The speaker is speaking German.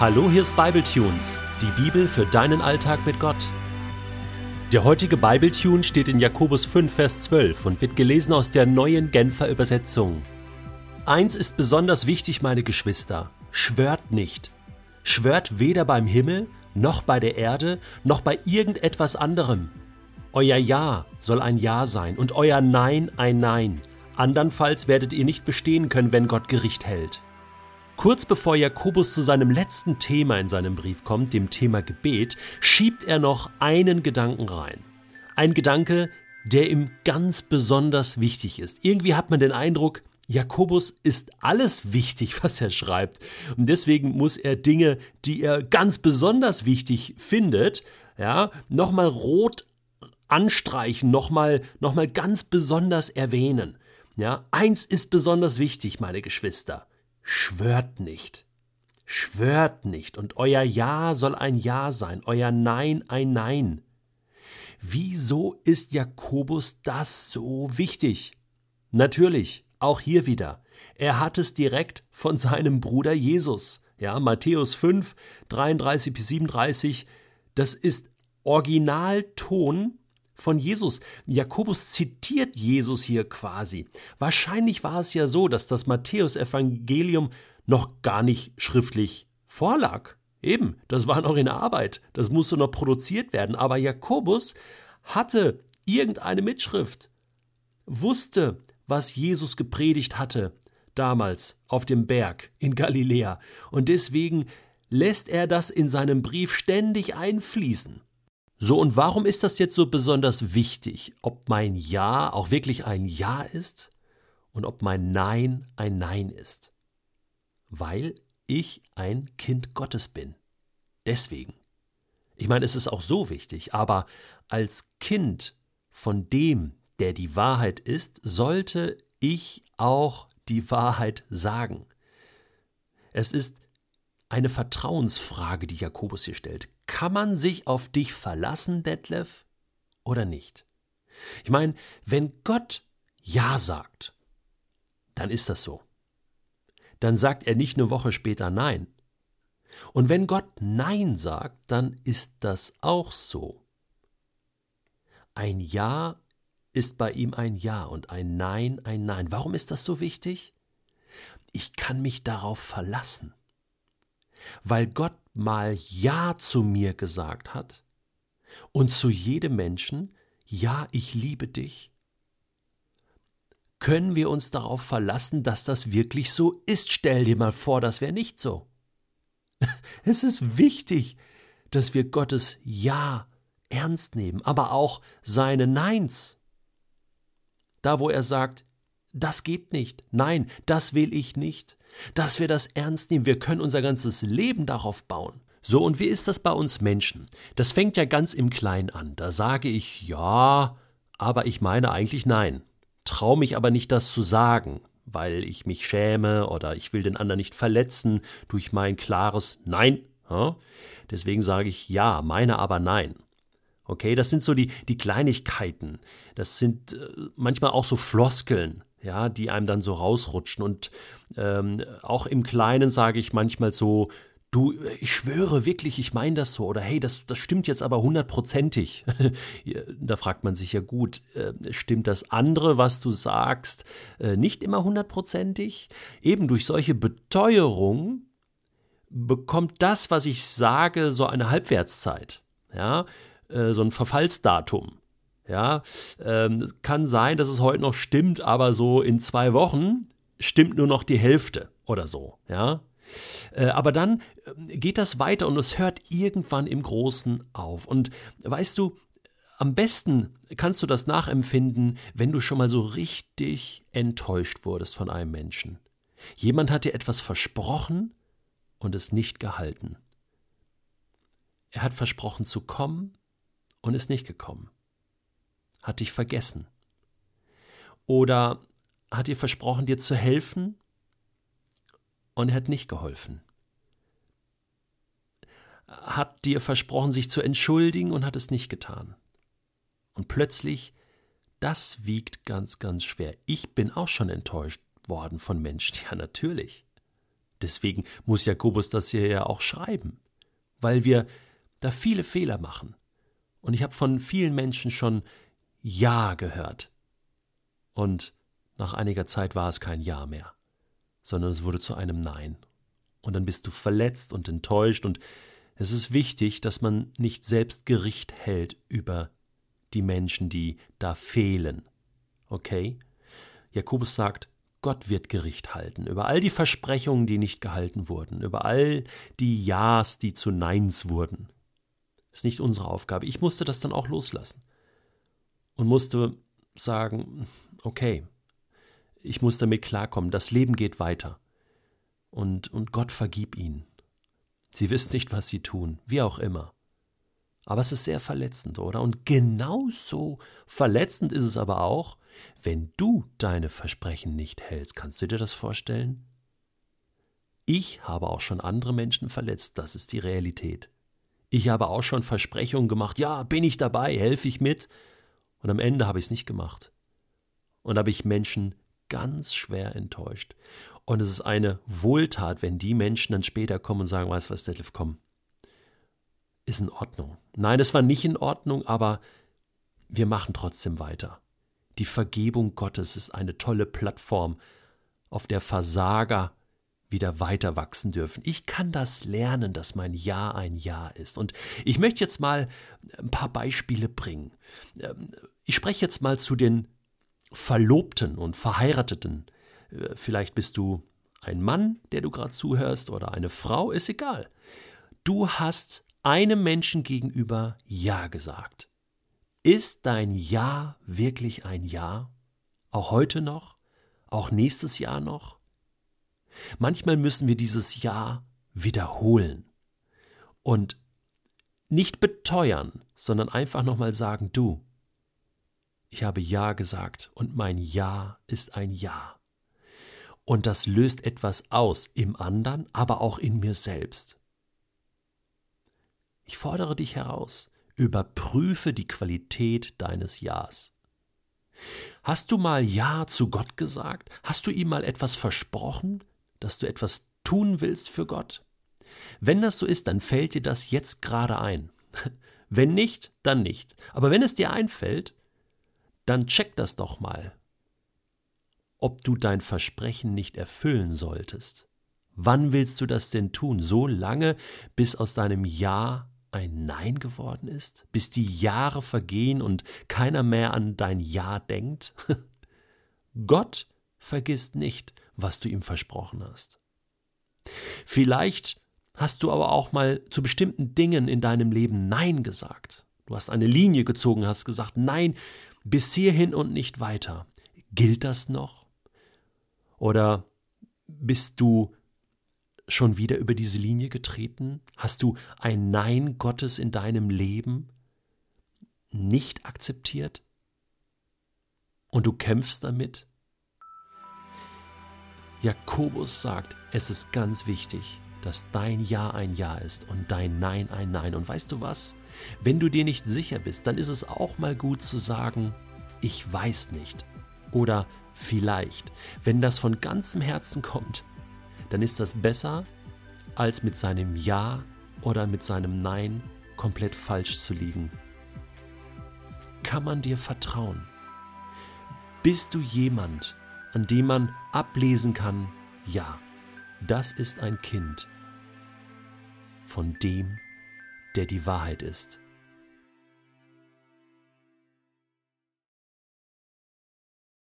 Hallo, hier ist Bibletunes, die Bibel für deinen Alltag mit Gott. Der heutige Bibletune steht in Jakobus 5, Vers 12 und wird gelesen aus der neuen Genfer Übersetzung. Eins ist besonders wichtig, meine Geschwister: schwört nicht. Schwört weder beim Himmel, noch bei der Erde, noch bei irgendetwas anderem. Euer Ja soll ein Ja sein und euer Nein ein Nein. Andernfalls werdet ihr nicht bestehen können, wenn Gott Gericht hält. Kurz bevor Jakobus zu seinem letzten Thema in seinem Brief kommt, dem Thema Gebet, schiebt er noch einen Gedanken rein. Ein Gedanke, der ihm ganz besonders wichtig ist. Irgendwie hat man den Eindruck, Jakobus ist alles wichtig, was er schreibt. Und deswegen muss er Dinge, die er ganz besonders wichtig findet, ja, nochmal rot anstreichen, nochmal, nochmal ganz besonders erwähnen. Ja, eins ist besonders wichtig, meine Geschwister. Schwört nicht. Schwört nicht, und euer Ja soll ein Ja sein, euer Nein ein Nein. Wieso ist Jakobus das so wichtig? Natürlich, auch hier wieder. Er hat es direkt von seinem Bruder Jesus. Ja, Matthäus 5, 33 bis 37, das ist Originalton von Jesus. Jakobus zitiert Jesus hier quasi. Wahrscheinlich war es ja so, dass das Matthäusevangelium noch gar nicht schriftlich vorlag. Eben, das war noch in Arbeit, das musste noch produziert werden, aber Jakobus hatte irgendeine Mitschrift, wusste, was Jesus gepredigt hatte damals auf dem Berg in Galiläa, und deswegen lässt er das in seinem Brief ständig einfließen. So, und warum ist das jetzt so besonders wichtig, ob mein Ja auch wirklich ein Ja ist und ob mein Nein ein Nein ist? Weil ich ein Kind Gottes bin. Deswegen. Ich meine, es ist auch so wichtig, aber als Kind von dem, der die Wahrheit ist, sollte ich auch die Wahrheit sagen. Es ist eine Vertrauensfrage, die Jakobus hier stellt. Kann man sich auf dich verlassen, Detlef, oder nicht? Ich meine, wenn Gott Ja sagt, dann ist das so. Dann sagt er nicht eine Woche später Nein. Und wenn Gott Nein sagt, dann ist das auch so. Ein Ja ist bei ihm ein Ja und ein Nein ein Nein. Warum ist das so wichtig? Ich kann mich darauf verlassen weil Gott mal Ja zu mir gesagt hat und zu jedem Menschen, ja, ich liebe dich, können wir uns darauf verlassen, dass das wirklich so ist. Stell dir mal vor, das wäre nicht so. Es ist wichtig, dass wir Gottes Ja ernst nehmen, aber auch seine Neins. Da, wo er sagt, das geht nicht, nein, das will ich nicht, dass wir das ernst nehmen. Wir können unser ganzes Leben darauf bauen. So, und wie ist das bei uns Menschen? Das fängt ja ganz im Kleinen an. Da sage ich ja, aber ich meine eigentlich nein. Trau mich aber nicht, das zu sagen, weil ich mich schäme oder ich will den anderen nicht verletzen durch mein klares Nein. Deswegen sage ich ja, meine aber nein. Okay, das sind so die, die Kleinigkeiten. Das sind äh, manchmal auch so Floskeln ja, die einem dann so rausrutschen. Und ähm, auch im Kleinen sage ich manchmal so, du, ich schwöre wirklich, ich meine das so. Oder hey, das, das stimmt jetzt aber hundertprozentig. da fragt man sich ja gut, äh, stimmt das andere, was du sagst, äh, nicht immer hundertprozentig? Eben durch solche Beteuerung bekommt das, was ich sage, so eine Halbwertszeit. Ja, äh, so ein Verfallsdatum. Ja, ähm, kann sein, dass es heute noch stimmt, aber so in zwei Wochen stimmt nur noch die Hälfte oder so. Ja, äh, aber dann äh, geht das weiter und es hört irgendwann im Großen auf. Und weißt du, am besten kannst du das nachempfinden, wenn du schon mal so richtig enttäuscht wurdest von einem Menschen. Jemand hat dir etwas versprochen und es nicht gehalten. Er hat versprochen zu kommen und ist nicht gekommen hat dich vergessen? Oder hat dir versprochen, dir zu helfen und er hat nicht geholfen? Hat dir versprochen, sich zu entschuldigen und hat es nicht getan? Und plötzlich, das wiegt ganz, ganz schwer. Ich bin auch schon enttäuscht worden von Menschen. Ja, natürlich. Deswegen muss Jakobus das hier ja auch schreiben, weil wir da viele Fehler machen. Und ich habe von vielen Menschen schon Ja gehört. Und nach einiger Zeit war es kein Ja mehr, sondern es wurde zu einem Nein. Und dann bist du verletzt und enttäuscht und es ist wichtig, dass man nicht selbst Gericht hält über die Menschen, die da fehlen. Okay? Jakobus sagt, Gott wird Gericht halten über all die Versprechungen, die nicht gehalten wurden, über all die Ja's, die zu Neins wurden. Das ist nicht unsere Aufgabe. Ich musste das dann auch loslassen und musste sagen, okay, ich muss damit klarkommen, das Leben geht weiter und, und Gott vergib ihnen. Sie wissen nicht, was sie tun, wie auch immer. Aber es ist sehr verletzend, oder? Und genauso verletzend ist es aber auch, wenn du deine Versprechen nicht hältst. Kannst du dir das vorstellen? Ich habe auch schon andere Menschen verletzt, das ist die Realität. Ich habe auch schon Versprechungen gemacht, ja, bin ich dabei, helfe ich mit, und am Ende habe ich es nicht gemacht. Und habe ich Menschen ganz schwer enttäuscht. Und es ist eine Wohltat, wenn die Menschen dann später kommen und sagen, weißt du was, Detlef, komm, ist in Ordnung. Nein, es war nicht in Ordnung, aber wir machen trotzdem weiter. Die Vergebung Gottes ist eine tolle Plattform, auf der Versager wieder weiter wachsen dürfen. Ich kann das lernen, dass mein Ja ein Ja ist. Und ich möchte jetzt mal ein paar Beispiele bringen. Ähm, ich spreche jetzt mal zu den Verlobten und Verheirateten. Äh, vielleicht bist du ein Mann, der du gerade zuhörst, oder eine Frau, ist egal. Du hast einem Menschen gegenüber Ja gesagt. Ist dein Ja wirklich ein Ja? Auch heute noch? Auch nächstes Jahr noch? Manchmal müssen wir dieses Ja wiederholen und nicht beteuern, sondern einfach nochmal sagen, du, ich habe Ja gesagt und mein Ja ist ein Ja. Und das löst etwas aus im anderen, aber auch in mir selbst. Ich fordere dich heraus, überprüfe die Qualität deines Ja's. Hast du mal Ja zu Gott gesagt? Hast du ihm mal etwas versprochen, dass du etwas tun willst für Gott? Wenn das so ist, dann fällt dir das jetzt gerade ein. Wenn nicht, dann nicht. Aber wenn es dir einfällt, dann check das doch mal, ob du dein Versprechen nicht erfüllen solltest. Wann willst du das denn tun? So lange, bis aus deinem Ja ein Nein geworden ist? Bis die Jahre vergehen und keiner mehr an dein Ja denkt? Gott vergisst nicht, was du ihm versprochen hast. Vielleicht hast du aber auch mal zu bestimmten Dingen in deinem Leben Nein gesagt. Du hast eine Linie gezogen, hast gesagt, nein, bis hierhin und nicht weiter. Gilt das noch? Oder bist du schon wieder über diese Linie getreten? Hast du ein Nein Gottes in deinem Leben nicht akzeptiert? Und du kämpfst damit? Jakobus sagt, es ist ganz wichtig, dass dein Ja ein Ja ist und dein Nein ein Nein. Und weißt du was? Wenn du dir nicht sicher bist, dann ist es auch mal gut zu sagen, ich weiß nicht oder vielleicht. Wenn das von ganzem Herzen kommt, dann ist das besser, als mit seinem Ja oder mit seinem Nein komplett falsch zu liegen. Kann man dir vertrauen? Bist du jemand, an dem man ablesen kann, ja, das ist ein Kind von dem, der die Wahrheit ist.